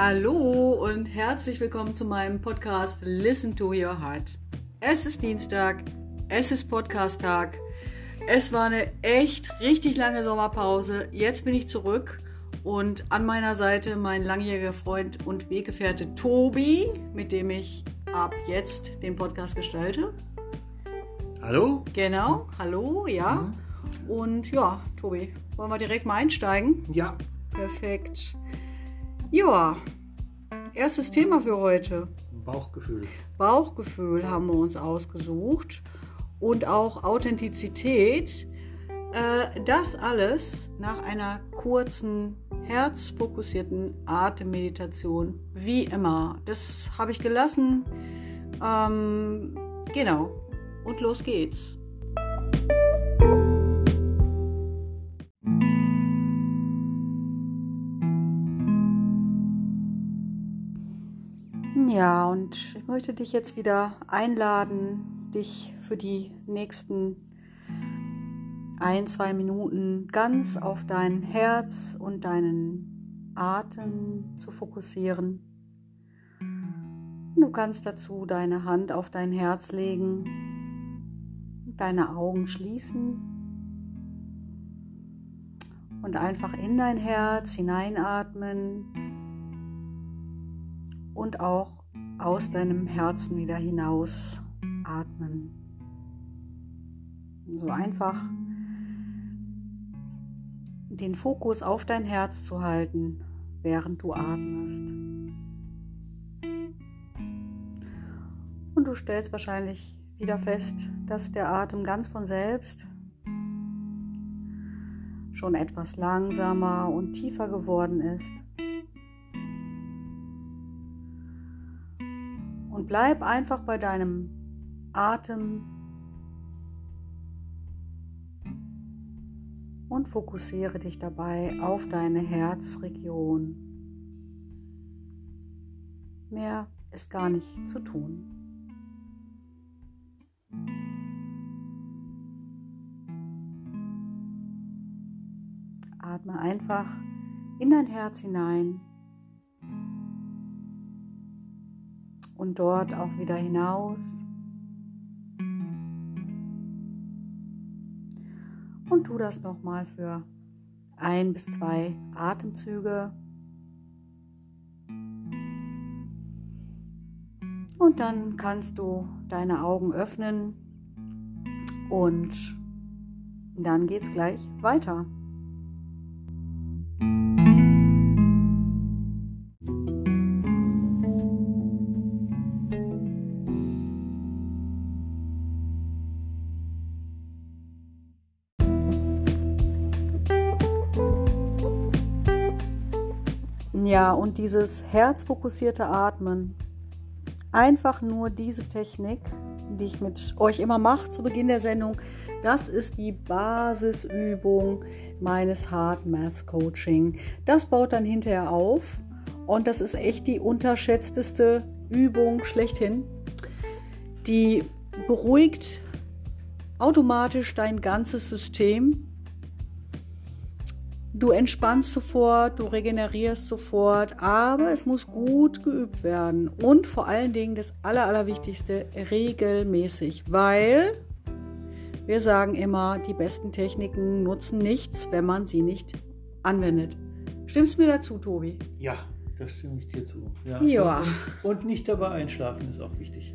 Hallo und herzlich willkommen zu meinem Podcast Listen to Your Heart. Es ist Dienstag, es ist Podcast-Tag. Es war eine echt richtig lange Sommerpause. Jetzt bin ich zurück und an meiner Seite mein langjähriger Freund und Weggefährte Tobi, mit dem ich ab jetzt den Podcast gestalte. Hallo? Genau, hallo, ja. Mhm. Und ja, Tobi, wollen wir direkt mal einsteigen? Ja. Perfekt. Ja, erstes Thema für heute. Bauchgefühl. Bauchgefühl haben wir uns ausgesucht und auch Authentizität. Äh, das alles nach einer kurzen, herzfokussierten Atemmeditation, wie immer. Das habe ich gelassen. Ähm, genau. Und los geht's. Und ich möchte dich jetzt wieder einladen, dich für die nächsten ein, zwei Minuten ganz auf dein Herz und deinen Atem zu fokussieren. Du kannst dazu deine Hand auf dein Herz legen, deine Augen schließen und einfach in dein Herz hineinatmen und auch aus deinem Herzen wieder hinaus atmen. So einfach den Fokus auf dein Herz zu halten, während du atmest. Und du stellst wahrscheinlich wieder fest, dass der Atem ganz von selbst schon etwas langsamer und tiefer geworden ist. Bleib einfach bei deinem Atem und fokussiere dich dabei auf deine Herzregion. Mehr ist gar nicht zu tun. Atme einfach in dein Herz hinein und dort auch wieder hinaus. Und tu das nochmal für ein bis zwei Atemzüge. Und dann kannst du deine Augen öffnen und dann geht's gleich weiter. Und dieses herzfokussierte Atmen, einfach nur diese Technik, die ich mit euch immer mache zu Beginn der Sendung, das ist die Basisübung meines Hard Math Coaching. Das baut dann hinterher auf und das ist echt die unterschätzteste Übung schlechthin. Die beruhigt automatisch dein ganzes System Du entspannst sofort, du regenerierst sofort, aber es muss gut geübt werden und vor allen Dingen das Aller, Allerwichtigste, regelmäßig, weil wir sagen immer, die besten Techniken nutzen nichts, wenn man sie nicht anwendet. Stimmst du mir dazu, Tobi? Ja, das stimme ich dir zu. Ja. ja. Und, und nicht dabei einschlafen ist auch wichtig.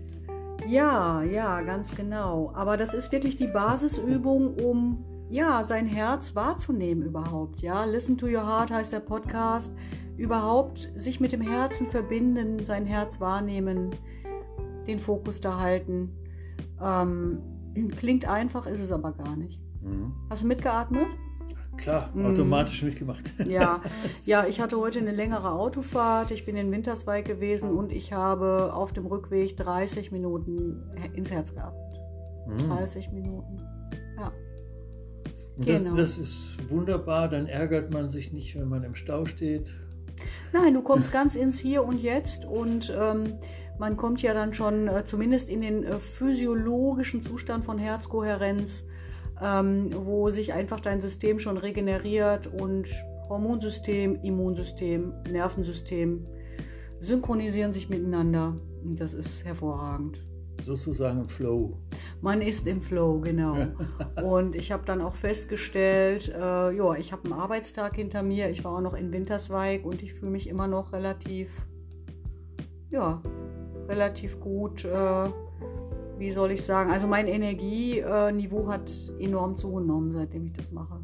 Ja, ja, ganz genau. Aber das ist wirklich die Basisübung, um ja, sein Herz wahrzunehmen überhaupt. Ja, Listen to Your Heart heißt der Podcast. Überhaupt sich mit dem Herzen verbinden, sein Herz wahrnehmen, den Fokus da halten. Ähm, klingt einfach, ist es aber gar nicht. Mhm. Hast du mitgeatmet? Klar, mhm. automatisch mitgemacht. Ja, ja, ich hatte heute eine längere Autofahrt. Ich bin in Winterswijk gewesen und ich habe auf dem Rückweg 30 Minuten ins Herz gehabt. Mhm. 30 Minuten. Genau. das, das ist wunderbar, dann ärgert man sich nicht, wenn man im Stau steht. Nein, du kommst ganz ins Hier und Jetzt und ähm, man kommt ja dann schon äh, zumindest in den äh, physiologischen Zustand von Herzkohärenz, ähm, wo sich einfach dein System schon regeneriert und Hormonsystem, Immunsystem, Nervensystem synchronisieren sich miteinander. Und das ist hervorragend. Sozusagen im Flow. Man ist im Flow, genau. und ich habe dann auch festgestellt, äh, ja, ich habe einen Arbeitstag hinter mir. Ich war auch noch in Winterswijk und ich fühle mich immer noch relativ, ja, relativ gut. Äh, wie soll ich sagen? Also mein Energieniveau hat enorm zugenommen, seitdem ich das mache.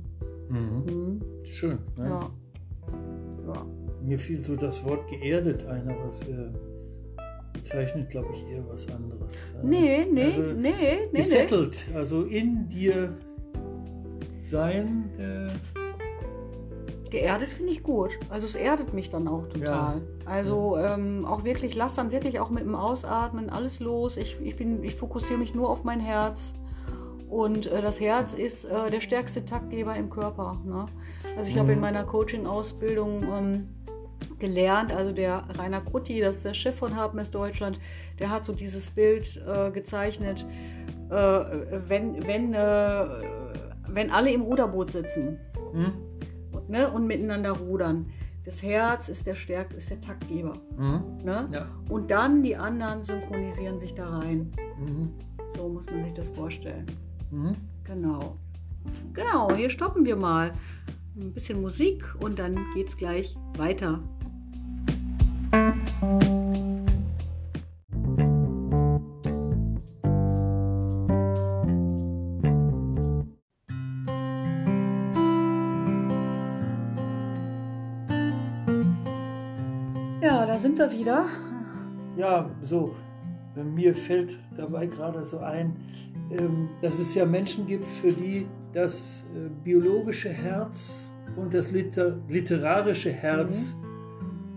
Mhm. Mhm. Schön. Ne? Ja. ja. Mir fiel so das Wort geerdet ein, aber es äh, bezeichnet, glaube ich, eher was anderes. Nee, nee, also nee, nee. Gesettelt, nee. also in dir sein. Äh, Geerdet finde ich gut. Also es erdet mich dann auch total. Ja. Also ähm, auch wirklich, lass dann wirklich auch mit dem Ausatmen alles los. Ich, ich, bin, ich fokussiere mich nur auf mein Herz. Und äh, das Herz ist äh, der stärkste Taktgeber im Körper. Ne? Also ich mhm. habe in meiner Coaching-Ausbildung ähm, gelernt, also der Rainer Krutti, das ist der Chef von Hartmess Deutschland, der hat so dieses Bild äh, gezeichnet, äh, wenn, wenn, äh, wenn alle im Ruderboot sitzen. Mhm ne, und miteinander rudern. Das Herz ist der Stärk ist der Taktgeber. Mhm. Ne? Ja. Und dann die anderen synchronisieren sich da rein. Mhm. So muss man sich das vorstellen. Mhm. Genau. Genau, hier stoppen wir mal. Ein bisschen Musik und dann geht's gleich weiter. Sind wir wieder. Ja, so. Mir fällt dabei gerade so ein, ähm, dass es ja Menschen gibt, für die das äh, biologische Herz und das literarische Herz mhm.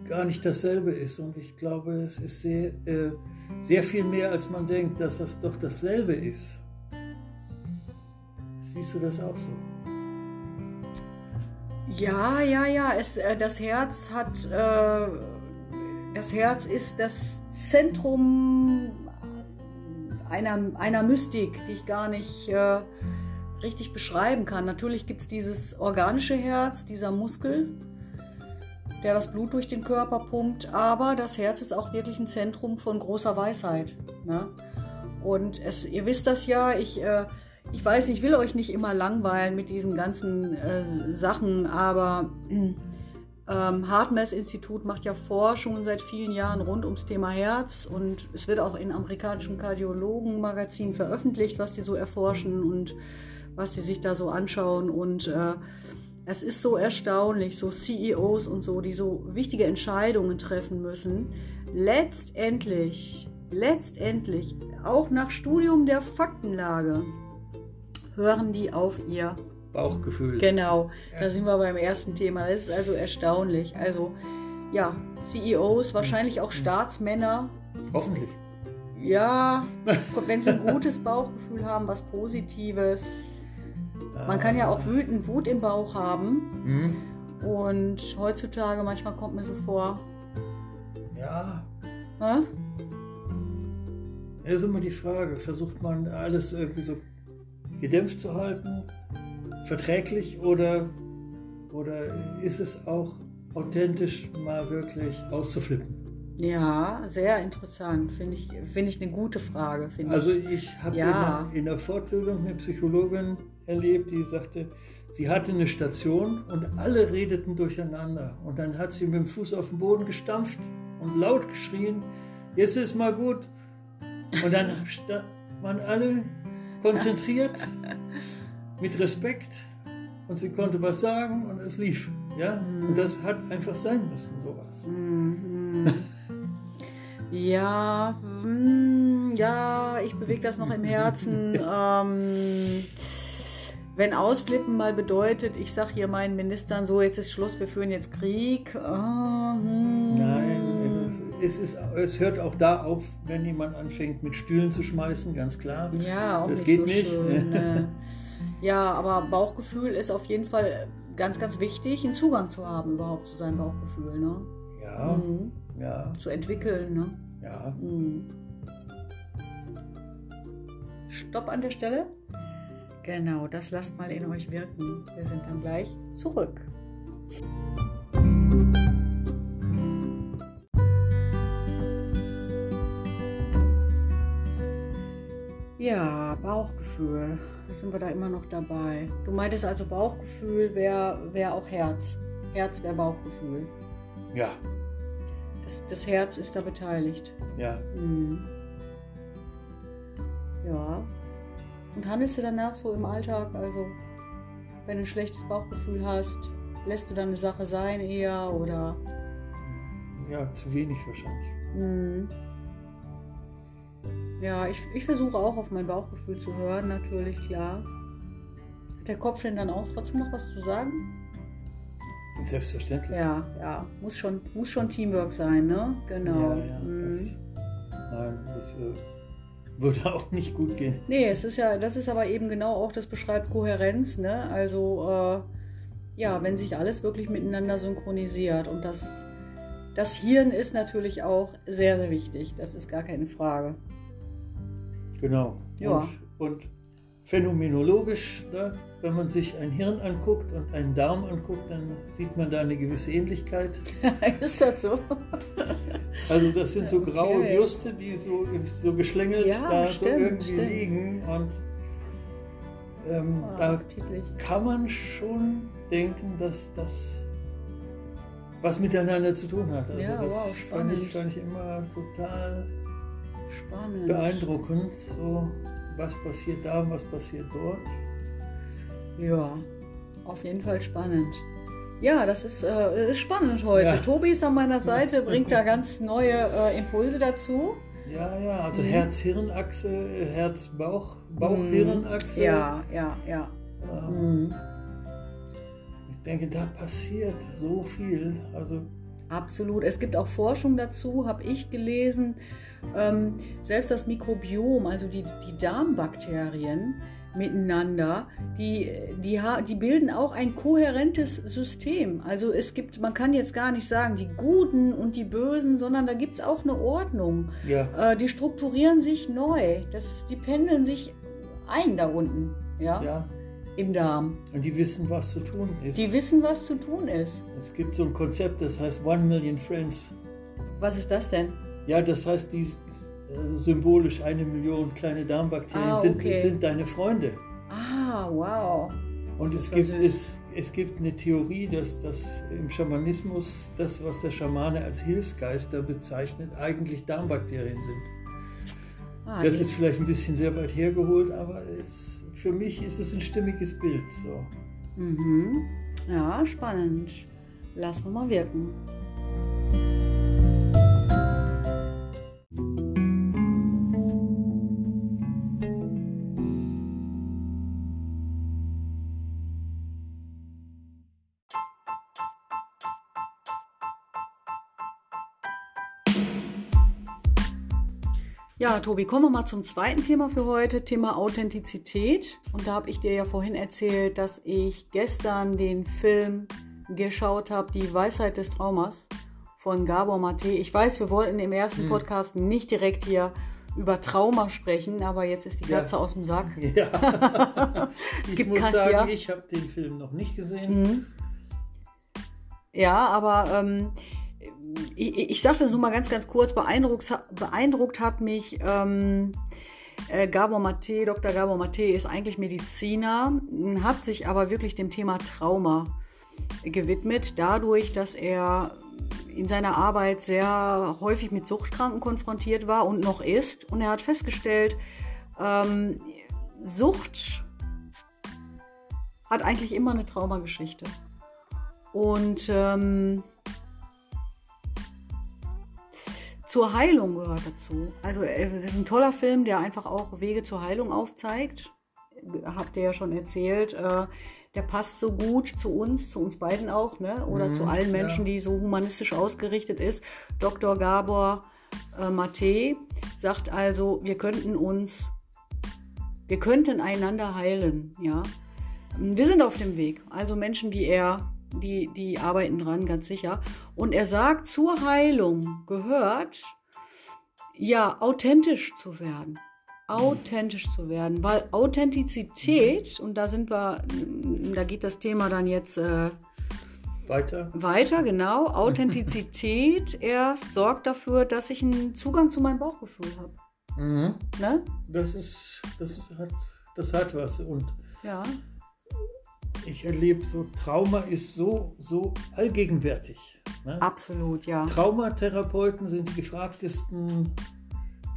Gar nicht dasselbe ist. Und ich glaube, es ist sehr, äh, sehr viel mehr, als man denkt, dass das doch dasselbe ist. Siehst du das auch so? Ja, ja, ja. Es, äh, das Herz hat äh, das Herz ist das Zentrum einer, einer Mystik, die ich gar nicht äh, richtig beschreiben kann. Natürlich gibt es dieses organische Herz, dieser Muskel, der das Blut durch den Körper pumpt, aber das Herz ist auch wirklich ein Zentrum von großer Weisheit. Ne? Und es, ihr wisst das ja, ich, äh, ich weiß, ich will euch nicht immer langweilen mit diesen ganzen äh, Sachen, aber ähm, Hartmess-Institut macht ja Forschungen seit vielen Jahren rund ums Thema Herz und es wird auch in amerikanischen Kardiologen-Magazinen veröffentlicht, was die so erforschen und was sie sich da so anschauen. Und äh, es ist so erstaunlich, so CEOs und so, die so wichtige Entscheidungen treffen müssen. Letztendlich, letztendlich, auch nach Studium der Faktenlage, hören die auf ihr Bauchgefühl. Genau, da sind wir beim ersten Thema. Das ist also erstaunlich. Also ja, CEOs, wahrscheinlich auch Staatsmänner. Hoffentlich. Ja, wenn sie ein gutes Bauchgefühl haben, was Positives. Man kann ja auch wütend Wut im Bauch haben. Mhm. Und heutzutage manchmal kommt mir so vor. Ja. Hä? Ja, ist immer die Frage, versucht man alles irgendwie so gedämpft zu halten verträglich oder, oder ist es auch authentisch mal wirklich auszuflippen? Ja, sehr interessant. Finde ich, find ich eine gute Frage. Also ich habe ja. in, in der Fortbildung eine Psychologin erlebt, die sagte, sie hatte eine Station und alle redeten durcheinander. Und dann hat sie mit dem Fuß auf den Boden gestampft und laut geschrien, jetzt ist mal gut. Und dann waren alle konzentriert mit Respekt und sie konnte was sagen und es lief. Ja? Mhm. Und das hat einfach sein müssen, sowas. Mhm. ja, mh, ja, ich bewege das noch im Herzen. ähm, wenn Ausflippen mal bedeutet, ich sage hier meinen Ministern so, jetzt ist Schluss, wir führen jetzt Krieg. Oh, hm. Nein, es, ist, es hört auch da auf, wenn jemand anfängt mit Stühlen zu schmeißen, ganz klar. Ja, auch das nicht geht so nicht. Schön, ne? Ja, aber Bauchgefühl ist auf jeden Fall ganz, ganz wichtig, einen Zugang zu haben überhaupt zu seinem Bauchgefühl. Ne? Ja, mhm. ja. Zu entwickeln. Ne? Ja. Mhm. Stopp an der Stelle. Genau, das lasst mal in euch wirken. Wir sind dann gleich zurück. Ja, Bauchgefühl. Da sind wir da immer noch dabei. Du meintest also Bauchgefühl wäre wär auch Herz. Herz wäre Bauchgefühl. Ja. Das, das, Herz ist da beteiligt. Ja. Mhm. Ja. Und handelst du danach so im Alltag? Also, wenn du ein schlechtes Bauchgefühl hast, lässt du dann eine Sache sein eher oder? Ja, zu wenig wahrscheinlich. Mhm. Ja, ich, ich versuche auch auf mein Bauchgefühl zu hören, natürlich, klar. Hat der Kopf denn dann auch trotzdem noch was zu sagen? Selbstverständlich. Ja, ja. Muss schon, muss schon Teamwork sein, ne? Genau. Ja, ja, mhm. das, nein, das äh, würde auch nicht gut gehen. Nee, es ist ja, das ist aber eben genau auch, das beschreibt Kohärenz, ne? Also, äh, ja, wenn sich alles wirklich miteinander synchronisiert und das, das Hirn ist natürlich auch sehr, sehr wichtig. Das ist gar keine Frage. Genau. Ja. Und, und phänomenologisch, ne, wenn man sich ein Hirn anguckt und einen Darm anguckt, dann sieht man da eine gewisse Ähnlichkeit. ist das so? Also das sind so graue okay. Würste, die so, so geschlängelt ja, da stimmt, so irgendwie stimmt. liegen. Und ähm, Ah, da appetitlich. kann man schon denken, dass das was miteinander zu tun hat. Also Ja, das wow, fand, ich, fand ich immer total Spannend. beeindruckend. So, was passiert da und was passiert dort. Ja, auf jeden Fall spannend. Ja, das ist, äh, ist spannend heute. Ja. Tobi ist an meiner Seite, bringt da ganz neue äh, Impulse dazu. Ja, ja, also Mhm. Herz-Hirn-Achse, Herz-Bauch, Bauch-Hirn-Achse. Ja, ja, ja. Ähm, Mhm. Ich denke, da passiert so viel. Also, Absolut. Es gibt auch Forschung dazu, habe ich gelesen. Ähm, selbst das Mikrobiom, also die, die Darmbakterien miteinander, die, die, die bilden auch ein kohärentes System. Also es gibt, man kann jetzt gar nicht sagen, die Guten und die Bösen, sondern da gibt es auch eine Ordnung. ja, Äh, die strukturieren sich neu. Das, die pendeln sich ein da unten, ja, ja. im Darm. Und die wissen, was zu tun ist. Die wissen, was zu tun ist. es gibt so ein Konzept, das heißt One Million Friends. Was ist das denn? Ja, das heißt, die, symbolisch eine Million kleine Darmbakterien Ah, sind, okay. sind deine Freunde. Ah, wow. Und es gibt, es, es gibt eine Theorie, dass, dass im Schamanismus das, was der Schamane als Hilfsgeister bezeichnet, eigentlich Darmbakterien sind. Ah, Das ist vielleicht ein bisschen sehr weit hergeholt, aber es, für mich ist es ein stimmiges Bild. So. Mhm. Ja, spannend. Lass wir mal wirken. Ja, Tobi, kommen wir mal zum zweiten Thema für heute, Thema Authentizität. Und da habe ich dir ja vorhin erzählt, dass ich gestern den Film geschaut habe, Die Weisheit des Traumas von Gabor Mate. Ich weiß, wir wollten im ersten Podcast nicht direkt hier über Trauma sprechen, aber jetzt ist die Ja. Katze aus dem Sack. Ja. ich gibt muss kein- sagen, ja. ich habe den Film noch nicht gesehen. Ja, aber ähm, ich, ich sage das nur mal ganz, ganz kurz. Beeindruckt, beeindruckt hat mich ähm, äh, Gabor Mate. Dr. Gabor Mate ist eigentlich Mediziner, hat sich aber wirklich dem Thema Trauma gewidmet, dadurch, dass er in seiner Arbeit sehr häufig mit Suchtkranken konfrontiert war und noch ist. Und er hat festgestellt, ähm, Sucht hat eigentlich immer eine Traumageschichte. Und ähm, zur Heilung gehört dazu. Also äh, es ist ein toller Film, der einfach auch Wege zur Heilung aufzeigt. Habt ihr ja schon erzählt. Äh, der passt so gut zu uns, zu uns beiden auch, ne? oder Mhm, zu allen ja. Menschen, die so humanistisch ausgerichtet ist. Dr. Gabor äh, Mate sagt also, wir könnten uns, wir könnten einander heilen, ja. Wir sind auf dem Weg. Also Menschen wie er, die, die arbeiten dran, ganz sicher. Und er sagt, zur Heilung gehört, ja, authentisch zu werden. Authentisch zu werden. Weil Authentizität, und da sind wir, da geht das Thema dann jetzt äh, Weiter. weiter, genau. Authentizität erst sorgt dafür, dass ich einen Zugang zu meinem Bauchgefühl habe. Mhm. Ne? Das ist, das ist, hat, das hat was. Und ja. Ich erlebe so, Trauma ist so, so allgegenwärtig. Ne? Absolut, ja. Traumatherapeuten sind die gefragtesten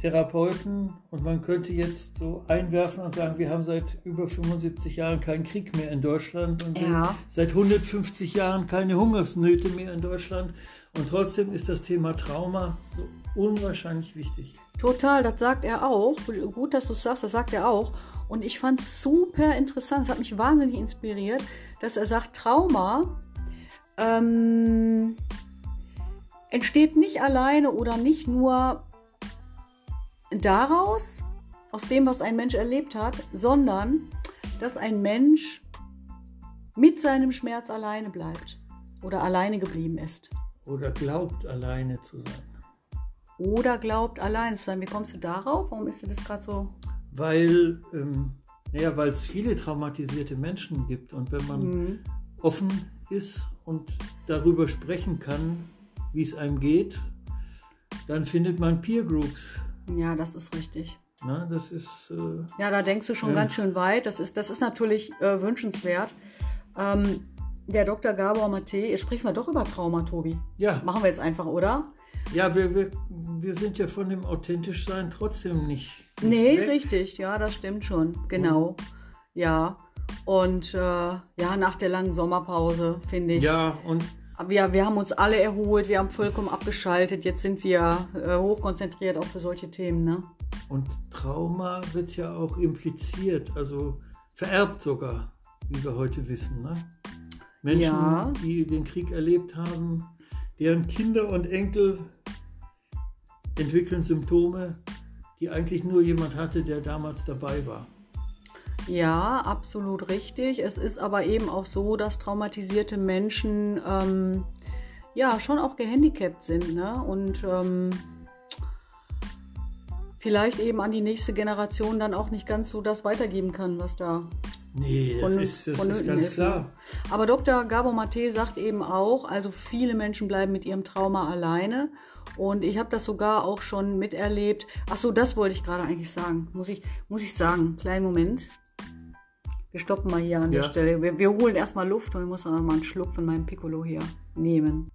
Therapeuten und man könnte jetzt so einwerfen und sagen, wir haben seit über 75 Jahren keinen Krieg mehr in Deutschland und ja. seit 150 Jahren keine Hungersnöte mehr in Deutschland und trotzdem ist das Thema Trauma so unwahrscheinlich wichtig. Total, das sagt er auch. Gut, dass du es sagst, das sagt er auch. Und ich fand es super interessant, es hat mich wahnsinnig inspiriert, dass er sagt, Trauma ähm, entsteht nicht alleine oder nicht nur daraus, aus dem, was ein Mensch erlebt hat, sondern dass ein Mensch mit seinem Schmerz alleine bleibt oder alleine geblieben ist. Oder glaubt, alleine zu sein. Oder glaubt, alleine zu sein. Wie kommst du darauf? Warum ist dir das gerade so? Weil ähm, naja, es viele traumatisierte Menschen gibt und wenn man mhm. offen ist und darüber sprechen kann, wie es einem geht, dann findet man Peer Groups. Ja, das ist richtig. Na, das ist. Äh, ja, da denkst du schon äh, ganz schön weit. Das ist, das ist natürlich äh, wünschenswert. Ähm, der Dr. Gabor Mate, jetzt sprechen wir doch über Trauma, Tobi. Ja. Machen wir jetzt einfach, oder? Ja, wir, wir, wir sind ja von dem Authentischsein trotzdem nicht. Nee, weg. richtig, ja, das stimmt schon. Genau. Ja. Und äh, ja, nach der langen Sommerpause, finde ich. Ja, und wir, wir haben uns alle erholt, wir haben vollkommen abgeschaltet. Jetzt sind wir äh, hochkonzentriert auch für solche Themen. Ne? Und Trauma wird ja auch impliziert, also vererbt sogar, wie wir heute wissen. Ne? Menschen, ja. die den Krieg erlebt haben, deren Kinder und Enkel entwickeln Symptome, die eigentlich nur jemand hatte, der damals dabei war. Ja, absolut richtig. Es ist aber eben auch so, dass traumatisierte Menschen ähm, ja schon auch gehandicapt sind ne? und ähm, vielleicht eben an die nächste Generation dann auch nicht ganz so das weitergeben kann, was da Nee, das, von, ist, das ist ganz ist, klar. Aber Dr. Gabor Mate sagt eben auch, also viele Menschen bleiben mit ihrem Trauma alleine. Und ich habe das sogar auch schon miterlebt. Ach so, das wollte ich gerade eigentlich sagen. Muss ich, muss ich sagen. Kleinen Moment. Wir stoppen mal hier an ja. der Stelle. Wir, wir holen erstmal Luft und ich muss noch mal einen Schluck von meinem Piccolo hier nehmen.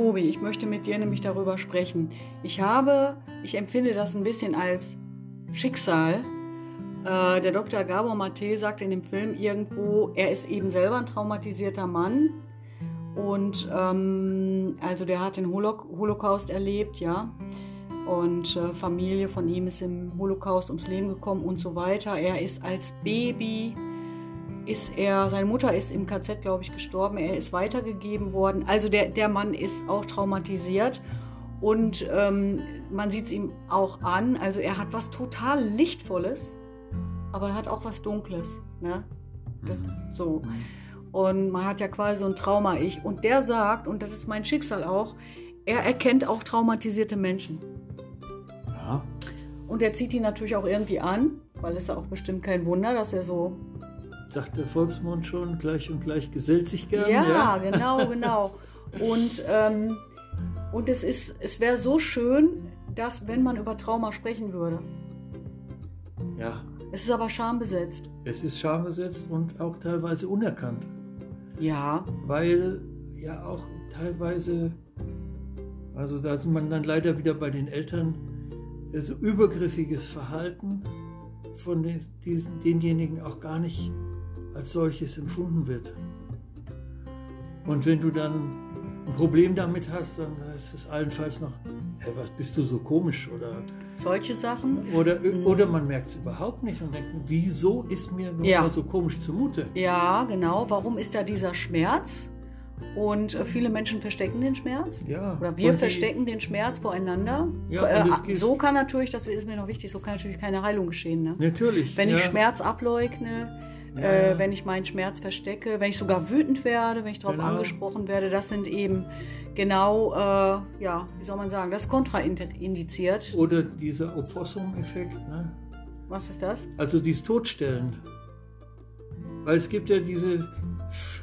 Tobi, ich möchte mit dir nämlich darüber sprechen. Ich habe, ich empfinde das ein bisschen als Schicksal, äh, der Dr. Gabor Mate sagt in dem Film irgendwo, er ist eben selber ein traumatisierter Mann. Und ähm, also der hat den Holo Holocaust erlebt, ja. Und äh, Familie von ihm ist im Holocaust ums Leben gekommen und so weiter. Er ist als Baby, ist er, seine Mutter ist im KZ, glaube ich, gestorben. Er ist weitergegeben worden. Also der, der Mann ist auch traumatisiert. Und ähm, man sieht es ihm auch an. Also er hat was total Lichtvolles aber er hat auch was Dunkles. Ne? Das, mhm. so. Und man hat ja quasi so ein Trauma-Ich. Und der sagt, und das ist mein Schicksal auch, er erkennt auch traumatisierte Menschen. Ja. Und er zieht ihn natürlich auch irgendwie an, weil es ja auch bestimmt kein Wunder, dass er so. Sagt der Volksmund schon, gleich und gleich gesellt sich gerne. Ja, ja. genau, genau. Und, ähm, und es, ist, es wäre so schön, dass, wenn man über Trauma sprechen würde. Ja. Es ist aber schambesetzt. Es ist schambesetzt und auch teilweise unerkannt. Ja. Weil ja auch teilweise, also da ist man dann leider wieder bei den Eltern, so übergriffiges Verhalten von den, diesen, denjenigen auch gar nicht als solches empfunden wird. Und wenn du dann ein Problem damit hast, dann ist es allenfalls noch, hey, was bist du so komisch oder solche Sachen. Oder, mhm. oder man merkt es überhaupt nicht und denkt, wieso ist mir nur ja. so komisch zumute? Ja, genau. Warum ist da dieser Schmerz? Und äh, viele Menschen verstecken den Schmerz. Ja. Oder wir verstecken den Schmerz voreinander. Ja, äh, so kann natürlich, das ist mir noch wichtig, so kann natürlich keine Heilung geschehen. Ne? Natürlich. Wenn ich Schmerz ableugne. Äh, wenn ich meinen Schmerz verstecke, wenn ich sogar wütend werde, wenn ich darauf genau. angesprochen werde. Das sind eben genau, äh, ja, wie soll man sagen, das ist kontraindiziert. Oder dieser Opossum-Effekt. Ne? Was ist das? Also dieses Todstellen. Weil es gibt ja diese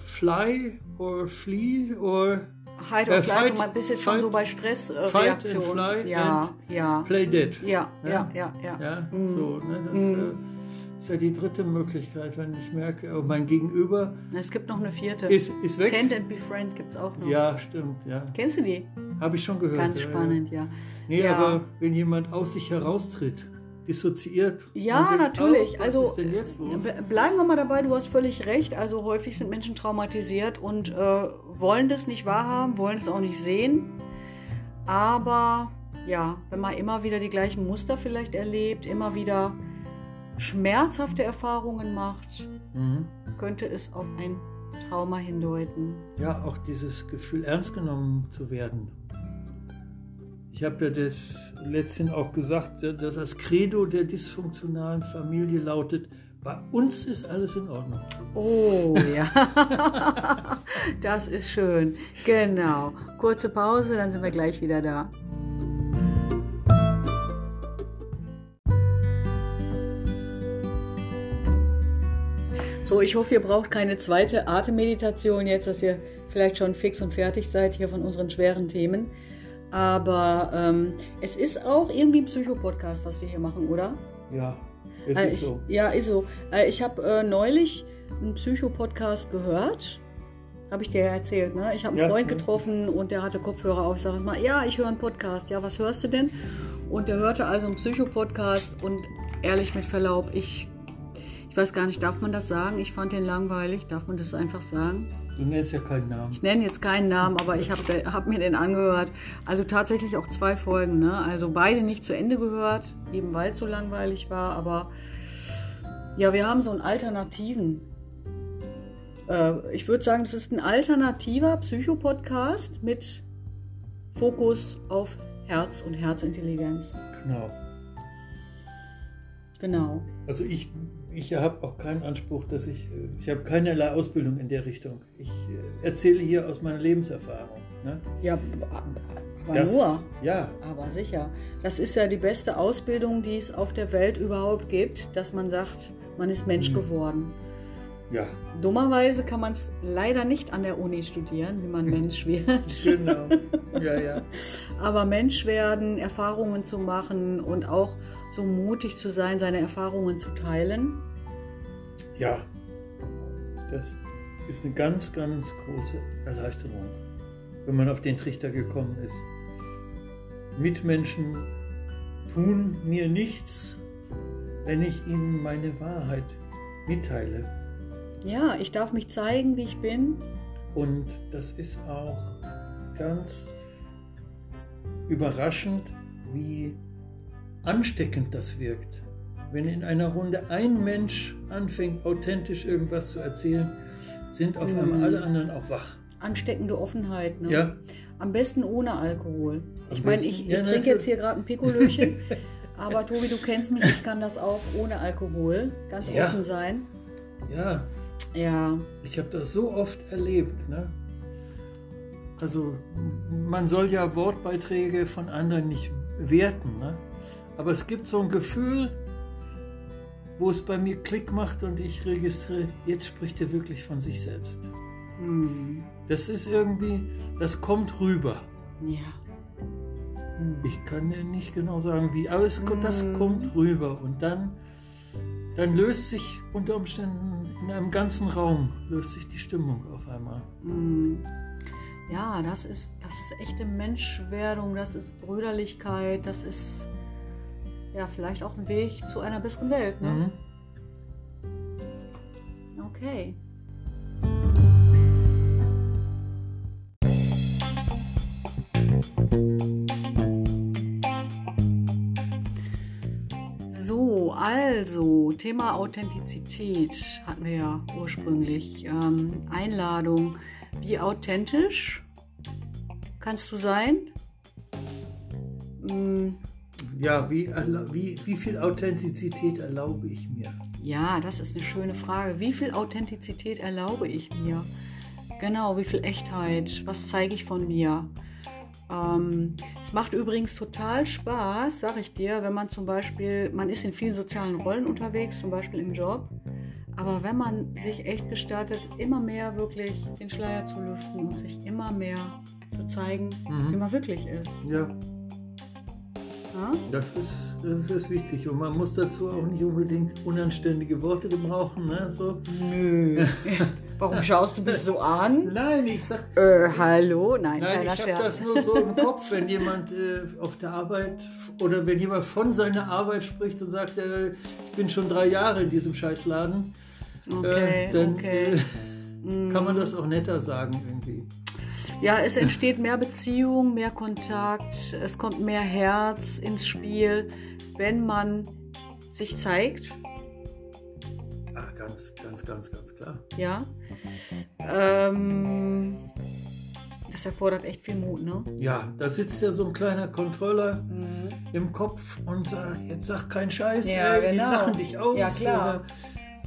Fly or Flee or Hide or äh, Flight, man bist jetzt fight, schon so bei Stressreaktionen. Äh, ja, ja. Play dead. Ja, ja, ja, ja. ja, mm. so, ne, das mm. Ist ja die dritte Möglichkeit, wenn ich merke, oh, mein Gegenüber. Es gibt noch eine vierte. Ist, ist weg. Tend and Befriend gibt es auch noch. Ja, stimmt, ja. Kennst du die? Habe ich schon gehört. Ganz spannend, ja. ja. Nee, ja. aber wenn jemand aus sich heraustritt, dissoziiert. Ja, natürlich. Oh, also bleiben wir mal dabei, du hast völlig recht. Also häufig sind Menschen traumatisiert und äh, wollen das nicht wahrhaben, wollen es auch nicht sehen. Aber ja, wenn man immer wieder die gleichen Muster vielleicht erlebt, immer wieder schmerzhafte Erfahrungen macht, mhm. könnte es auf ein Trauma hindeuten. Ja, auch dieses Gefühl, ernst genommen zu werden. Ich habe ja das letztens auch gesagt, dass das Credo der dysfunktionalen Familie lautet, bei uns ist alles in Ordnung. Oh ja, das ist schön. Genau. Kurze Pause, dann sind wir gleich wieder da. So, ich hoffe, ihr braucht keine zweite Atemmeditation jetzt, dass ihr vielleicht schon fix und fertig seid hier von unseren schweren Themen. Aber ähm, es ist auch irgendwie ein Psychopodcast, was wir hier machen, oder? Ja, äh, ist so. Ja, ist so. Äh, ich habe äh, neulich einen Psychopodcast gehört. Habe ich dir ja erzählt, ne? Ich habe einen ja, Freund getroffen und der hatte Kopfhörer auf. Ich sage mal, ja, ich höre einen Podcast. Ja, was hörst du denn? Und der hörte also einen Psychopodcast und ehrlich mit Verlaub, ich, ich weiß gar nicht, darf man das sagen? Ich fand den langweilig. Darf man das einfach sagen? Du nennst ja keinen Namen. Ich nenne jetzt keinen Namen, aber ich habe hab mir den angehört. Also tatsächlich auch zwei Folgen. Ne? Also beide nicht zu Ende gehört, eben weil es so langweilig war. Aber ja, wir haben so einen alternativen. Äh, ich würde sagen, das ist ein alternativer Psychopodcast mit Fokus auf Herz und Herzintelligenz. Genau. Genau. Also ich ich habe auch keinen Anspruch, dass ich, äh, ich habe keinerlei Ausbildung in der Richtung. Ich äh, erzähle hier aus meiner Lebenserfahrung. Ne? Ja, aber das, nur. Ja. Aber sicher. Das ist ja die beste Ausbildung, die es auf der Welt überhaupt gibt, dass man sagt, man ist Mensch hm. geworden. Ja. Dummerweise kann man es leider nicht an der Uni studieren, wie man Mensch wird. genau. Ja, ja. Aber Mensch werden, Erfahrungen zu machen und auch so mutig zu sein, seine Erfahrungen zu teilen. Ja, das ist eine ganz, ganz große Erleichterung, wenn man auf den Trichter gekommen ist. Mitmenschen tun mir nichts, wenn ich ihnen meine Wahrheit mitteile. Ja, ich darf mich zeigen, wie ich bin. Und das ist auch ganz überraschend, wie ansteckend das wirkt. Wenn in einer Runde ein Mensch anfängt, authentisch irgendwas zu erzählen, sind auf einmal alle anderen auch wach. Ansteckende Offenheit. Ne? Ja. Am besten ohne Alkohol. ich meine, ich, ich ja, trinke jetzt hier gerade ein Pikolöchen. aber Tobi, du kennst mich, ich kann das auch ohne Alkohol. Ganz ja. offen sein. Ja. Ja. Ich habe das so oft erlebt. Ne? Also man soll ja Wortbeiträge von anderen nicht werten. Ne? Aber es gibt so ein Gefühl, wo es bei mir Klick macht und ich registriere, jetzt spricht er wirklich von sich selbst. Mhm. Das ist irgendwie, das kommt rüber. Ja. Mhm. Ich kann ja nicht genau sagen, wie, aber es, mhm. das kommt rüber und dann, dann löst sich unter Umständen in einem ganzen Raum löst sich die Stimmung auf einmal. Mhm. Ja, das ist, das ist echte Menschwerdung, das ist Brüderlichkeit, das ist ja, vielleicht auch ein Weg zu einer besseren Welt. Ne? Mhm. Okay. So, also Thema Authentizität hatten wir ja ursprünglich. Ähm, Einladung. Wie authentisch kannst du sein? Hm, ja, wie, wie, wie viel Authentizität erlaube ich mir? Ja, das ist eine schöne Frage. Wie viel Authentizität erlaube ich mir? Genau, wie viel Echtheit? Was zeige ich von mir? Ähm, es macht übrigens total Spaß, sag ich dir, wenn man zum Beispiel, man ist in vielen sozialen Rollen unterwegs, zum Beispiel im Job, aber wenn man sich echt gestattet, immer mehr wirklich den Schleier zu lüften und sich immer mehr zu zeigen, mhm. wie man wirklich ist. Ja. Ja? Das, ist, das ist wichtig und man muss dazu auch nicht unbedingt unanständige Worte gebrauchen. Ne? So. Nö. Warum schaust du mich so an? Nein, ich sag. Äh, hallo? Nein, Nein ich habe das nur so im Kopf, wenn jemand äh, auf der Arbeit oder wenn jemand von seiner Arbeit spricht und sagt, äh, ich bin schon drei Jahre in diesem Scheißladen, äh, okay, dann okay. Äh, kann man das auch netter sagen irgendwie. Ja, es entsteht mehr Beziehung, mehr Kontakt, es kommt mehr Herz ins Spiel, wenn man sich zeigt. Ach, ganz, ganz, ganz, ganz klar. Ja. Ähm, das erfordert echt viel Mut, ne? Ja, da sitzt ja so ein kleiner Controller mhm. im Kopf und sagt, jetzt sag kein Scheiß, ja, ey, genau. die lachen dich aus. Ja, klar. Oder,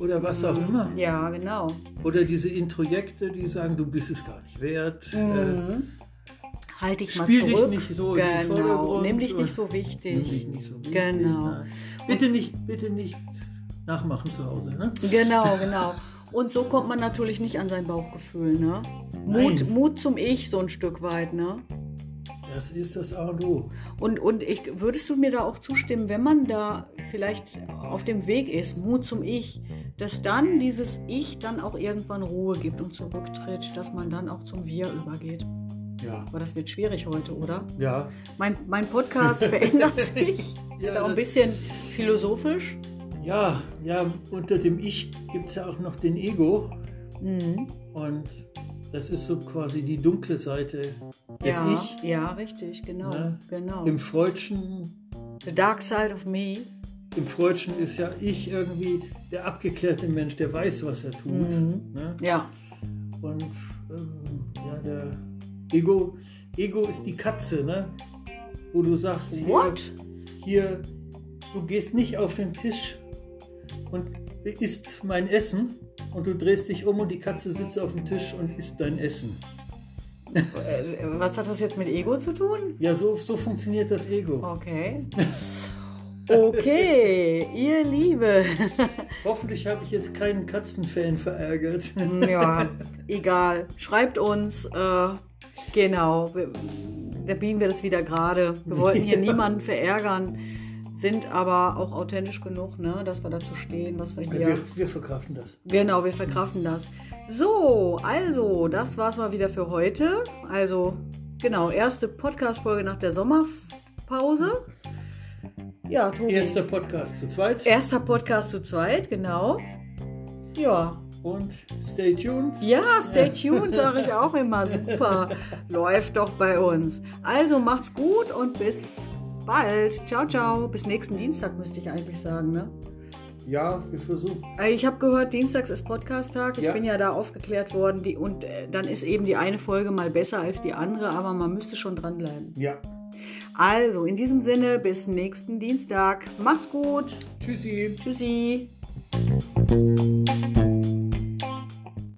oder was auch immer. Ja, genau. Oder diese Introjekte, die sagen, du bist es gar nicht wert. Mhm. Äh, halt dich mal Spiel zurück. dich nicht so genau. Nimm dich nicht so wichtig. Nimm dich nicht so wichtig. Genau. Bitte nicht, bitte nicht nachmachen zu Hause. Ne? Genau, genau. Und so kommt man natürlich nicht an sein Bauchgefühl. Ne? Mut, Mut zum Ich so ein Stück weit. Ne? Das ist das A und O. Und, und ich, würdest du mir da auch zustimmen, wenn man da vielleicht auf dem Weg ist, Mut zum Ich, dass dann dieses Ich dann auch irgendwann Ruhe gibt und zurücktritt, dass man dann auch zum Wir übergeht? Ja. Aber das wird schwierig heute, oder? Ja. Mein, mein Podcast verändert sich. ja, auch ein bisschen philosophisch. Ja, ja, unter dem Ich gibt es ja auch noch den Ego. Mhm. Und das ist so quasi die dunkle Seite des ja, Ich. Ja, richtig, genau. Ja, genau. Im Freudschen. The dark side of me. Im Freudschen ist ja ich irgendwie der abgeklärte Mensch, der weiß, was er tut. Mhm. Ne? Ja. Und ähm, ja, der Ego, Ego ist die Katze, ne? Wo du sagst, hier, hier, du gehst nicht auf den Tisch und isst mein Essen und du drehst dich um und die Katze sitzt auf dem Tisch und isst dein Essen. Äh, was hat das jetzt mit Ego zu tun? Ja, so, so funktioniert das Ego. Okay. Okay, ihr Liebe. Hoffentlich habe ich jetzt keinen Katzenfan verärgert. Ja, egal. Schreibt uns. Äh, genau. Da biegen wir das wieder gerade. Wir wollten hier niemanden verärgern sind aber auch authentisch genug, ne, dass wir dazu stehen, was wir hier. Wir, wir verkraften das. Genau, wir verkraften das. So, also, das war's mal wieder für heute. Also, genau, erste Podcast-Folge nach der Sommerpause. Ja, Tobi. Erster Podcast zu zweit. Erster Podcast zu zweit, genau. Ja. Und stay tuned. Ja, stay tuned, sage ich auch immer. Super. Läuft doch bei uns. Also macht's gut und bis bald. Ciao, ciao. Bis nächsten Dienstag müsste ich eigentlich sagen, ne? Ja, wir versuchen. Äh, ich habe gehört, Dienstags ist Podcast-Tag. Ich ja. bin ja da aufgeklärt worden. Die, und äh, dann ist eben die eine Folge mal besser als die andere, aber man müsste schon dranbleiben. Ja. Also, in diesem Sinne, bis nächsten Dienstag. Macht's gut. Tschüssi. Tschüssi.